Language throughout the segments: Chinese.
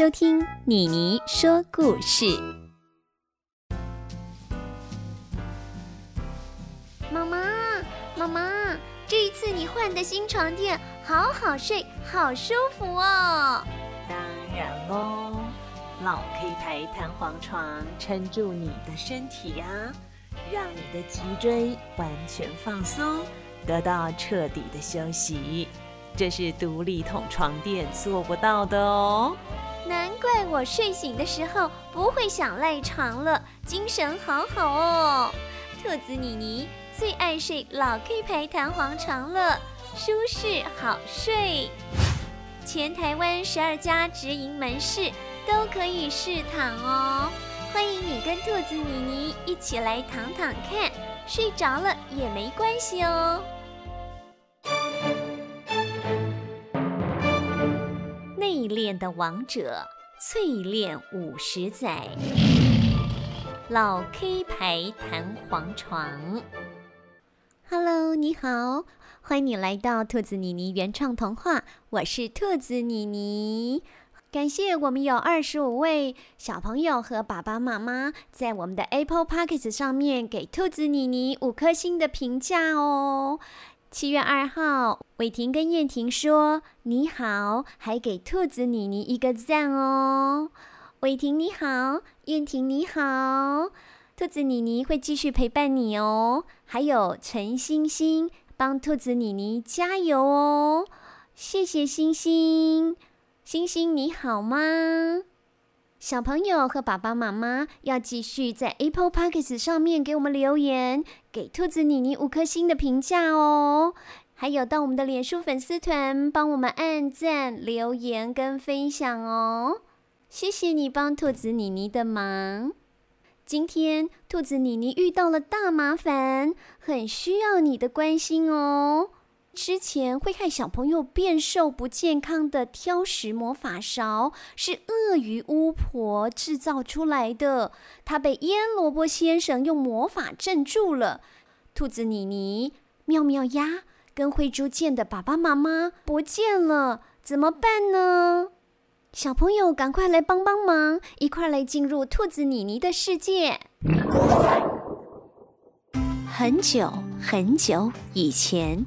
收听妮妮说故事。妈妈，妈妈，这一次你换的新床垫好好睡，好舒服哦。当然喽，老 K 牌弹簧床撑住你的身体呀，让你的脊椎完全放松，得到彻底的休息。这是独立筒床垫做不到的哦。难怪我睡醒的时候不会想赖床了，精神好好哦。兔子妮妮最爱睡老 K 牌弹簧床了，舒适好睡。全台湾十二家直营门市都可以试躺哦。欢迎你跟兔子妮妮一起来躺躺看，睡着了也没关系哦。淬炼的王者，淬炼五十载，老 K 牌弹簧床。Hello，你好，欢迎你来到兔子妮妮原创童话，我是兔子妮妮。感谢我们有二十五位小朋友和爸爸妈妈在我们的 Apple p o c k e t 上面给兔子妮妮五颗星的评价哦。七月二号，伟霆跟燕婷说你好，还给兔子妮妮一个赞哦。伟霆你好，燕婷你好，兔子妮妮会继续陪伴你哦。还有陈星星，帮兔子妮妮加油哦。谢谢星星，星星你好吗？小朋友和爸爸妈妈要继续在 Apple p o c k e t 上面给我们留言，给兔子妮妮五颗星的评价哦。还有到我们的脸书粉丝团帮我们按赞、留言跟分享哦。谢谢你帮兔子妮妮的忙。今天兔子妮妮遇到了大麻烦，很需要你的关心哦。之前会害小朋友变瘦不健康的挑食魔法勺是鳄鱼巫婆制造出来的，它被腌萝卜先生用魔法镇住了。兔子妮妮、妙妙鸭跟灰猪见的爸爸妈妈不见了，怎么办呢？小朋友赶快来帮帮忙，一块来进入兔子妮妮的世界。很久很久以前。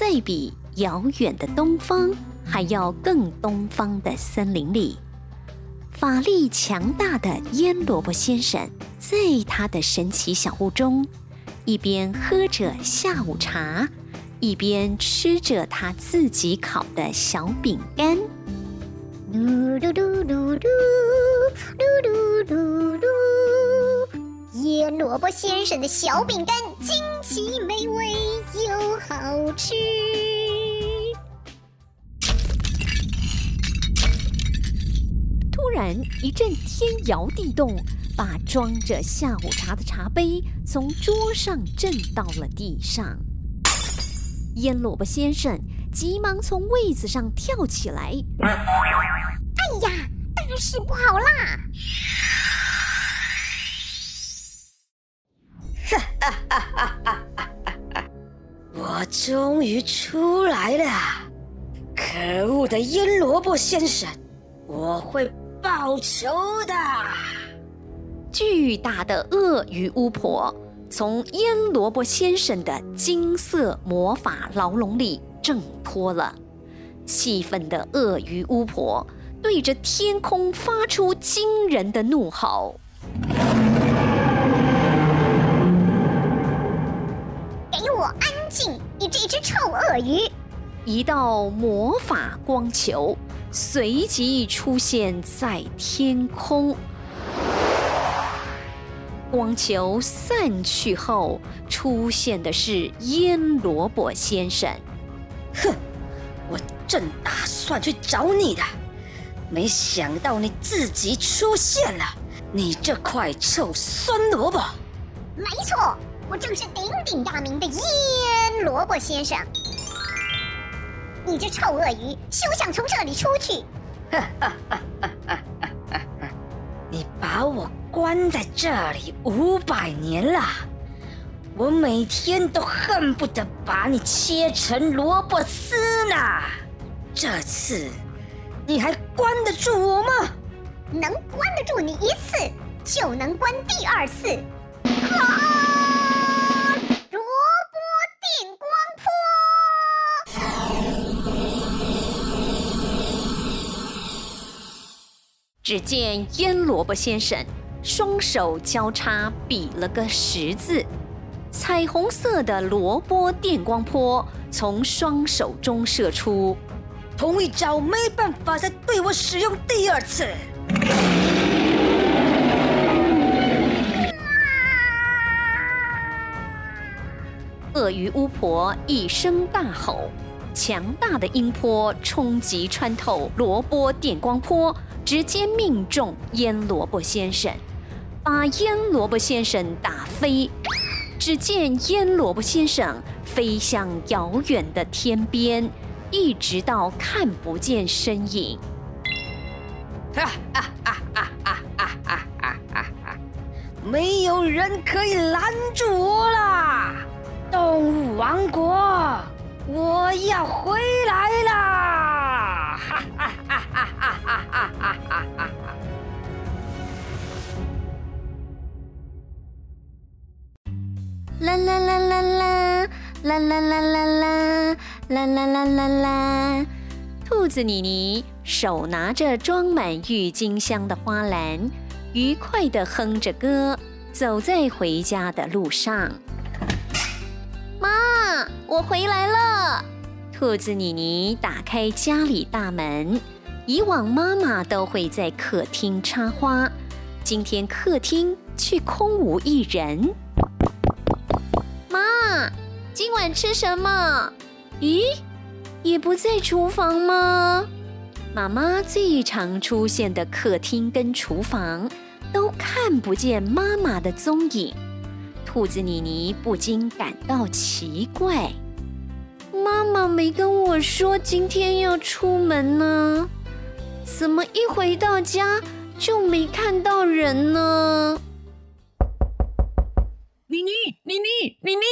在比遥远的东方还要更东方的森林里，法力强大的腌萝卜先生在他的神奇小屋中，一边喝着下午茶，一边吃着他自己烤的小饼干。噜噜噜噜噜噜噜噜噜，腌萝卜先生的小饼干，惊奇美味。又好吃。突然一阵天摇地动，把装着下午茶的茶杯从桌上震到了地上。腌萝卜先生急忙从位子上跳起来。哎呀，大事不好啦！终于出来了！可恶的腌萝卜先生，我会报仇的！巨大的鳄鱼巫婆从腌萝卜先生的金色魔法牢笼里挣脱了，气愤的鳄鱼巫婆对着天空发出惊人的怒吼。你这只臭鳄鱼！一道魔法光球随即出现在天空。光球散去后，出现的是腌萝卜先生。哼，我正打算去找你的，没想到你自己出现了，你这块臭酸萝卜！没错。我正是鼎鼎大名的腌萝卜先生，你这臭鳄鱼，休想从这里出去！你把我关在这里五百年了，我每天都恨不得把你切成萝卜丝呢。这次，你还关得住我吗？能关得住你一次，就能关第二次。啊！只见腌萝卜先生双手交叉比了个十字，彩虹色的萝卜电光波从双手中射出。同一招没办法再对我使用第二次。鳄鱼巫婆一声大吼，强大的音波冲击穿透萝卜电光波，直接命中腌萝卜先生，把腌萝卜先生打飞。只见腌萝卜先生飞向遥远的天边。一直到看不见身影。哈哈哈哈哈哈哈哈哈！没有人可以拦住我啦！动物王国，我要回来啦！哈啦啦啦啦啦啦。啦啦啦啦！兔子妮妮手拿着装满郁金香的花篮，愉快地哼着歌，走在回家的路上。妈，我回来了！兔子妮妮打开家里大门，以往妈妈都会在客厅插花，今天客厅却空无一人。今晚吃什么？咦，也不在厨房吗？妈妈最常出现的客厅跟厨房都看不见妈妈的踪影，兔子妮妮不禁感到奇怪。妈妈没跟我说今天要出门呢，怎么一回到家就没看到人呢？妮妮，妮妮，妮妮。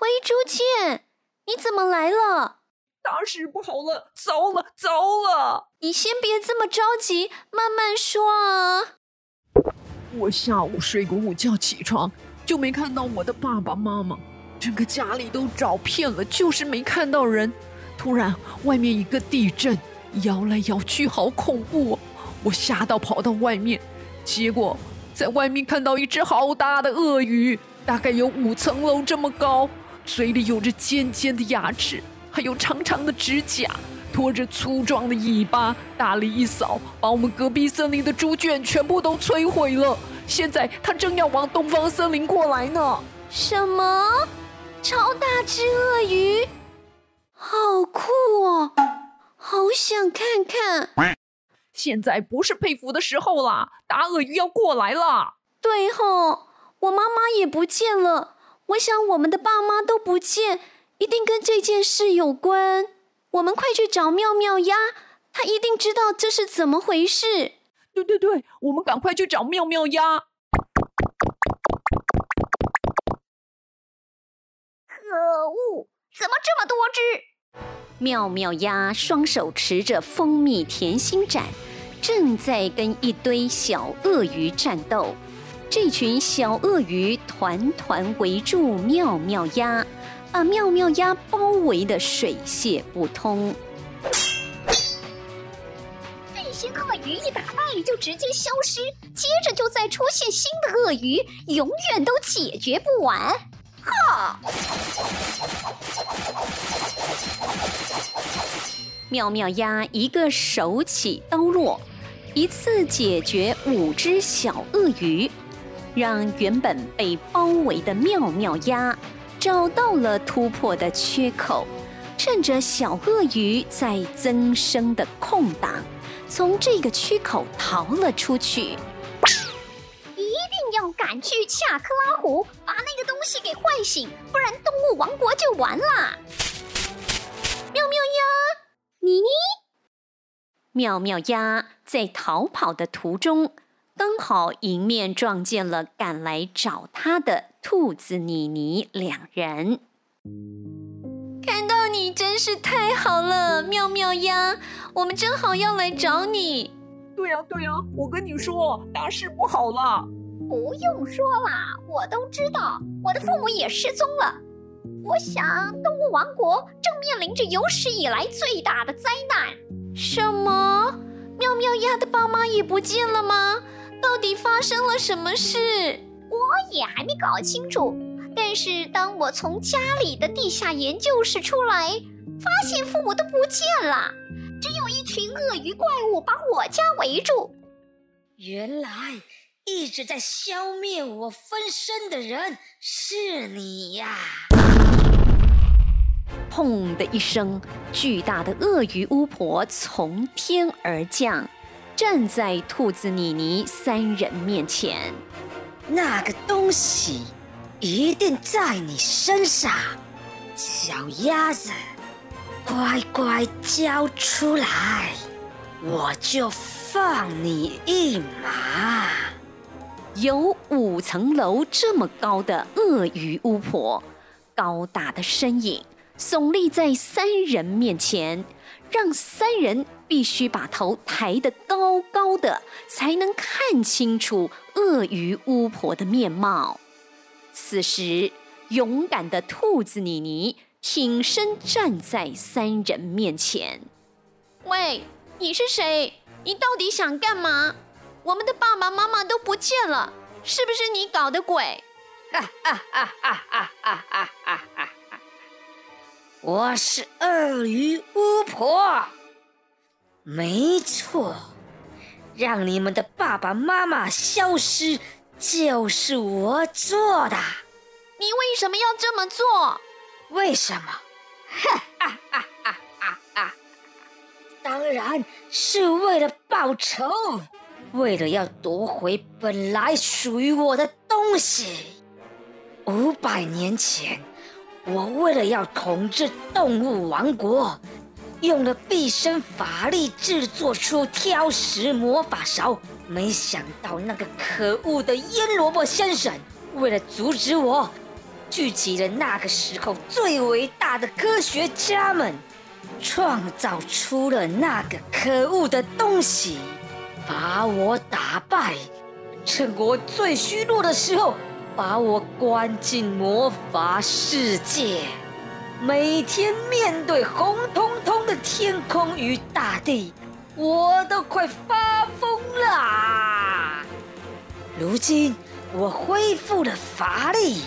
喂，朱倩，你怎么来了？大事不好了！糟了，糟了！你先别这么着急，慢慢说啊。我下午睡个午觉起床，就没看到我的爸爸妈妈，整个家里都找遍了，就是没看到人。突然，外面一个地震，摇来摇去，好恐怖哦！我吓到跑到外面，结果在外面看到一只好大的鳄鱼，大概有五层楼这么高。嘴里有着尖尖的牙齿，还有长长的指甲，拖着粗壮的尾巴，大力一扫，把我们隔壁森林的猪圈全部都摧毁了。现在它正要往东方森林过来呢。什么？超大只鳄鱼？好酷哦！好想看看。现在不是佩服的时候啦，大鳄鱼要过来了。对吼，我妈妈也不见了。我想我们的爸妈都不见，一定跟这件事有关。我们快去找妙妙鸭，他一定知道这是怎么回事。对对对，我们赶快去找妙妙鸭。可恶，怎么这么多只？妙妙鸭双手持着蜂蜜甜心斩，正在跟一堆小鳄鱼战斗。这群小鳄鱼团团围住妙妙鸭，把妙妙鸭包围的水泄不通。这些鳄鱼一打败就直接消失，接着就再出现新的鳄鱼，永远都解决不完。哈！妙妙鸭一个手起刀落，一次解决五只小鳄鱼。让原本被包围的妙妙鸭找到了突破的缺口，趁着小鳄鱼在增生的空档，从这个缺口逃了出去。一定要赶去恰克拉湖，把那个东西给唤醒，不然动物王国就完了。妙妙鸭，妮妮，妙妙鸭在逃跑的途中。刚好迎面撞见了赶来找他的兔子妮妮两人，看到你真是太好了，妙妙呀，我们正好要来找你。对呀对呀，我跟你说，大事不好了。不用说啦，我都知道，我的父母也失踪了。我想，动物王国正面临着有史以来最大的灾难。什么？妙妙鸭的爸妈也不见了吗？到底发生了什么事？我也还没搞清楚。但是，当我从家里的地下研究室出来，发现父母都不见了，只有一群鳄鱼怪物把我家围住。原来一直在消灭我分身的人是你呀！砰的一声，巨大的鳄鱼巫婆从天而降，站在兔子妮妮三人面前。那个东西。一定在你身上，小鸭子，乖乖交出来，我就放你一马。有五层楼这么高的鳄鱼巫婆，高大的身影耸立在三人面前，让三人必须把头抬得高高的，才能看清楚鳄鱼巫婆的面貌。此时，勇敢的兔子妮妮挺身站在三人面前。喂，你是谁？你到底想干嘛？我们的爸爸妈妈都不见了，是不是你搞的鬼？哈哈哈哈哈哈哈哈哈！我是鳄鱼巫婆，没错，让你们的爸爸妈妈消失。就是我做的。你为什么要这么做？为什么？哈哈哈哈哈哈！当然是为了报仇，为了要夺回本来属于我的东西。五百年前，我为了要统治动物王国，用了毕生法力制作出挑食魔法勺。没想到那个可恶的腌萝卜先生，为了阻止我，聚集了那个时候最伟大的科学家们，创造出了那个可恶的东西，把我打败，趁我最虚弱的时候，把我关进魔法世界，每天面对红彤彤天空与大地。我都快发疯了！如今我恢复了法力，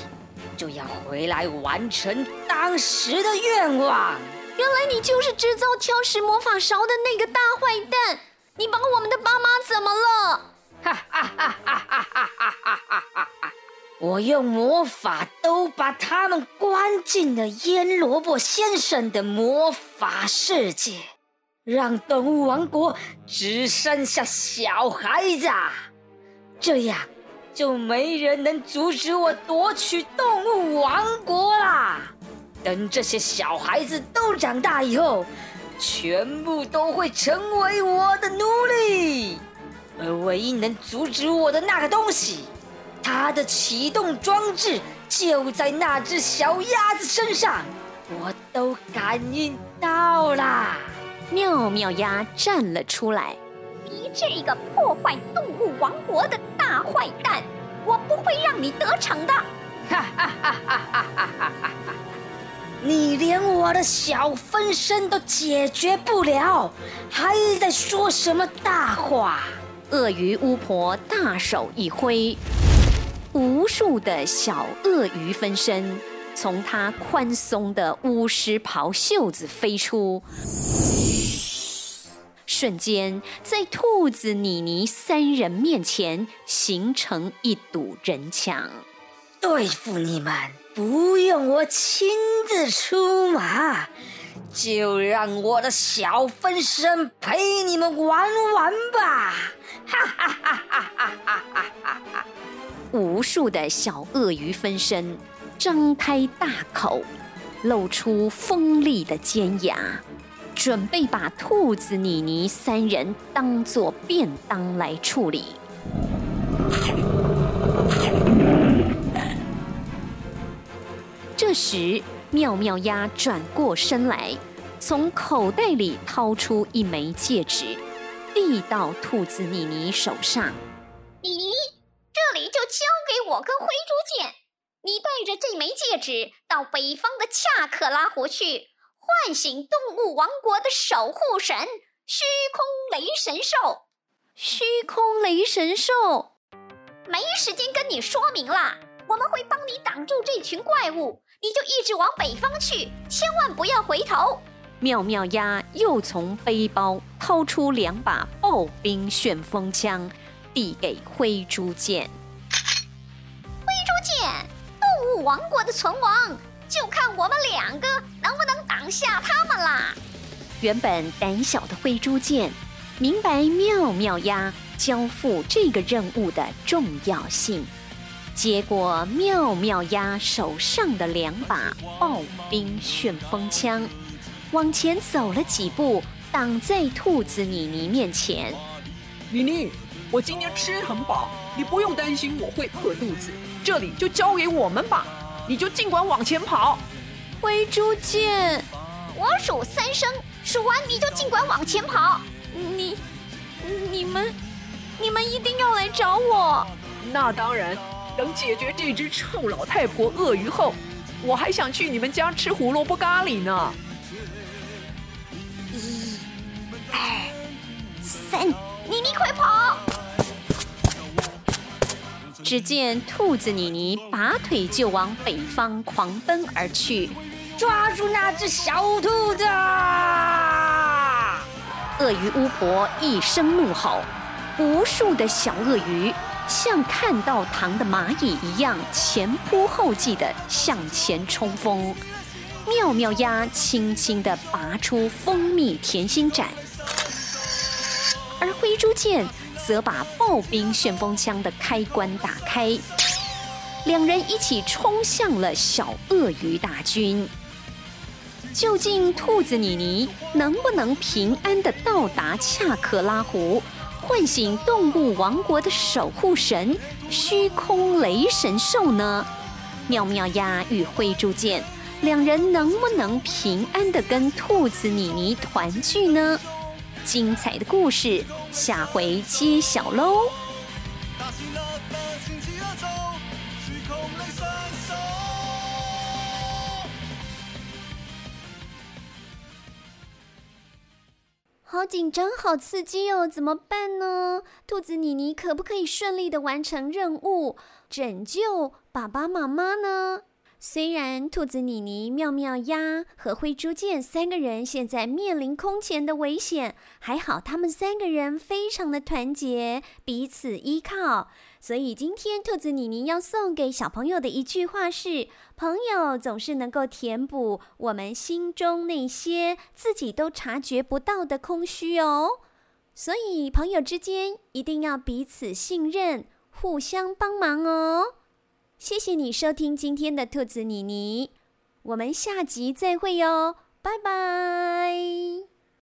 就要回来完成当时的愿望。原来你就是制造挑食魔法勺的那个大坏蛋！你把我们的爸妈怎么了？哈哈哈哈哈哈！我用魔法都把他们关进了腌萝卜先生的魔法世界。让动物王国只剩下小孩子，这样就没人能阻止我夺取动物王国啦。等这些小孩子都长大以后，全部都会成为我的奴隶。而唯一能阻止我的那个东西，它的启动装置就在那只小鸭子身上，我都感应到啦。妙妙鸭站了出来，你这个破坏动物王国的大坏蛋，我不会让你得逞的！哈哈哈哈哈哈哈！你连我的小分身都解决不了，还在说什么大话？鳄鱼巫婆大手一挥，无数的小鳄鱼分身从他宽松的巫师袍袖子飞出。瞬间，在兔子妮妮三人面前形成一堵人墙。对付你们，不用我亲自出马，就让我的小分身陪你们玩玩吧！哈哈哈哈哈哈哈哈！无数的小鳄鱼分身张开大口，露出锋利的尖牙。准备把兔子妮妮三人当做便当来处理。这时，妙妙鸭转过身来，从口袋里掏出一枚戒指，递到兔子妮妮手上。我跟灰猪剑。你带着这枚戒指到北方的恰克拉湖去，唤醒动物王国的守护神虚空雷神兽。虚空雷神兽，没时间跟你说明了。我们会帮你挡住这群怪物，你就一直往北方去，千万不要回头。妙妙鸭又从背包掏出两把刨冰旋风枪，递给灰猪剑。王国的存亡，就看我们两个能不能挡下他们啦！原本胆小的灰猪剑，明白妙妙鸭交付这个任务的重要性，接过妙妙鸭手上的两把暴冰旋风枪，往前走了几步，挡在兔子妮妮面前。妮妮，我今天吃很饱，你不用担心我会饿肚子。这里就交给我们吧，你就尽管往前跑。灰猪剑，我数三声，数完你就尽管往前跑。你、你们、你们一定要来找我。那当然，等解决这只臭老太婆鳄鱼后，我还想去你们家吃胡萝卜咖喱呢。一、二、三，妮妮快跑！只见兔子妮妮拔腿就往北方狂奔而去，抓住那只小兔子！鳄鱼巫婆一声怒吼，无数的小鳄鱼像看到糖的蚂蚁一样前仆后继地向前冲锋。妙妙鸭轻轻地拔出蜂蜜甜心斩，而灰猪剑。则把刨冰旋风枪的开关打开，两人一起冲向了小鳄鱼大军。究竟兔子妮妮能不能平安地到达恰克拉湖，唤醒动物王国的守护神虚空雷神兽呢？妙妙鸭与灰猪剑两人能不能平安地跟兔子妮妮团聚呢？精彩的故事，下回揭晓喽！好紧张，好刺激哦，怎么办呢？兔子妮妮可不可以顺利的完成任务，拯救爸爸妈妈呢？虽然兔子妮妮、妙妙鸭和灰猪剑三个人现在面临空前的危险，还好他们三个人非常的团结，彼此依靠。所以今天兔子妮妮要送给小朋友的一句话是：朋友总是能够填补我们心中那些自己都察觉不到的空虚哦。所以朋友之间一定要彼此信任，互相帮忙哦。谢谢你收听今天的兔子妮妮，我们下集再会哟，拜拜。